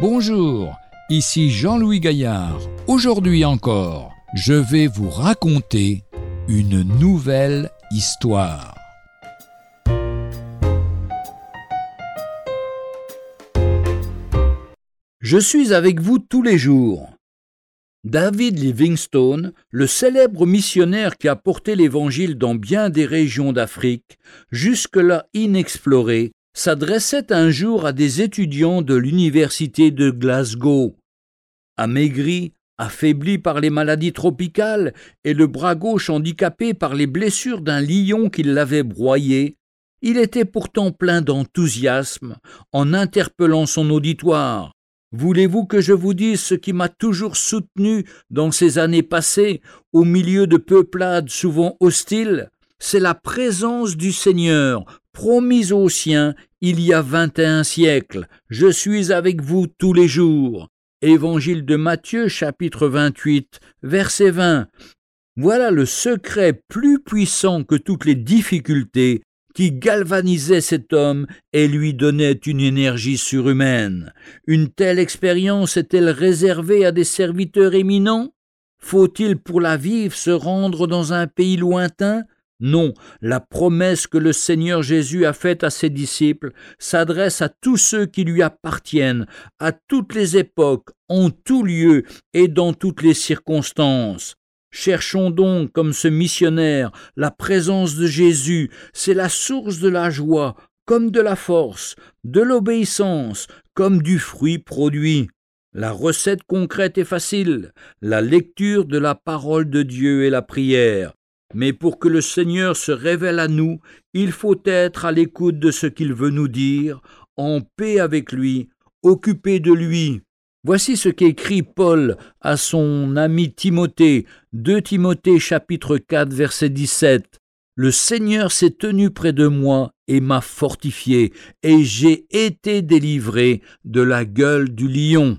Bonjour, ici Jean-Louis Gaillard. Aujourd'hui encore, je vais vous raconter une nouvelle histoire. Je suis avec vous tous les jours. David Livingstone, le célèbre missionnaire qui a porté l'Évangile dans bien des régions d'Afrique, jusque-là inexplorées, s'adressait un jour à des étudiants de l'université de Glasgow. Amaigri, affaibli par les maladies tropicales et le bras gauche handicapé par les blessures d'un lion qui l'avait broyé, il était pourtant plein d'enthousiasme en interpellant son auditoire. Voulez-vous que je vous dise ce qui m'a toujours soutenu dans ces années passées, au milieu de peuplades souvent hostiles? C'est la présence du Seigneur, promise aux siens il y a vingt et un siècles. Je suis avec vous tous les jours. Évangile de Matthieu chapitre 28 verset 20. Voilà le secret plus puissant que toutes les difficultés qui galvanisait cet homme et lui donnait une énergie surhumaine. Une telle expérience est-elle réservée à des serviteurs éminents? Faut-il pour la vivre se rendre dans un pays lointain? Non, la promesse que le Seigneur Jésus a faite à ses disciples s'adresse à tous ceux qui lui appartiennent, à toutes les époques, en tout lieu et dans toutes les circonstances. Cherchons donc, comme ce missionnaire, la présence de Jésus, c'est la source de la joie, comme de la force, de l'obéissance, comme du fruit produit. La recette concrète est facile, la lecture de la parole de Dieu et la prière. Mais pour que le Seigneur se révèle à nous, il faut être à l'écoute de ce qu'il veut nous dire, en paix avec lui, occupé de lui. Voici ce qu'écrit Paul à son ami Timothée, 2 Timothée chapitre 4 verset 17. Le Seigneur s'est tenu près de moi et m'a fortifié, et j'ai été délivré de la gueule du lion.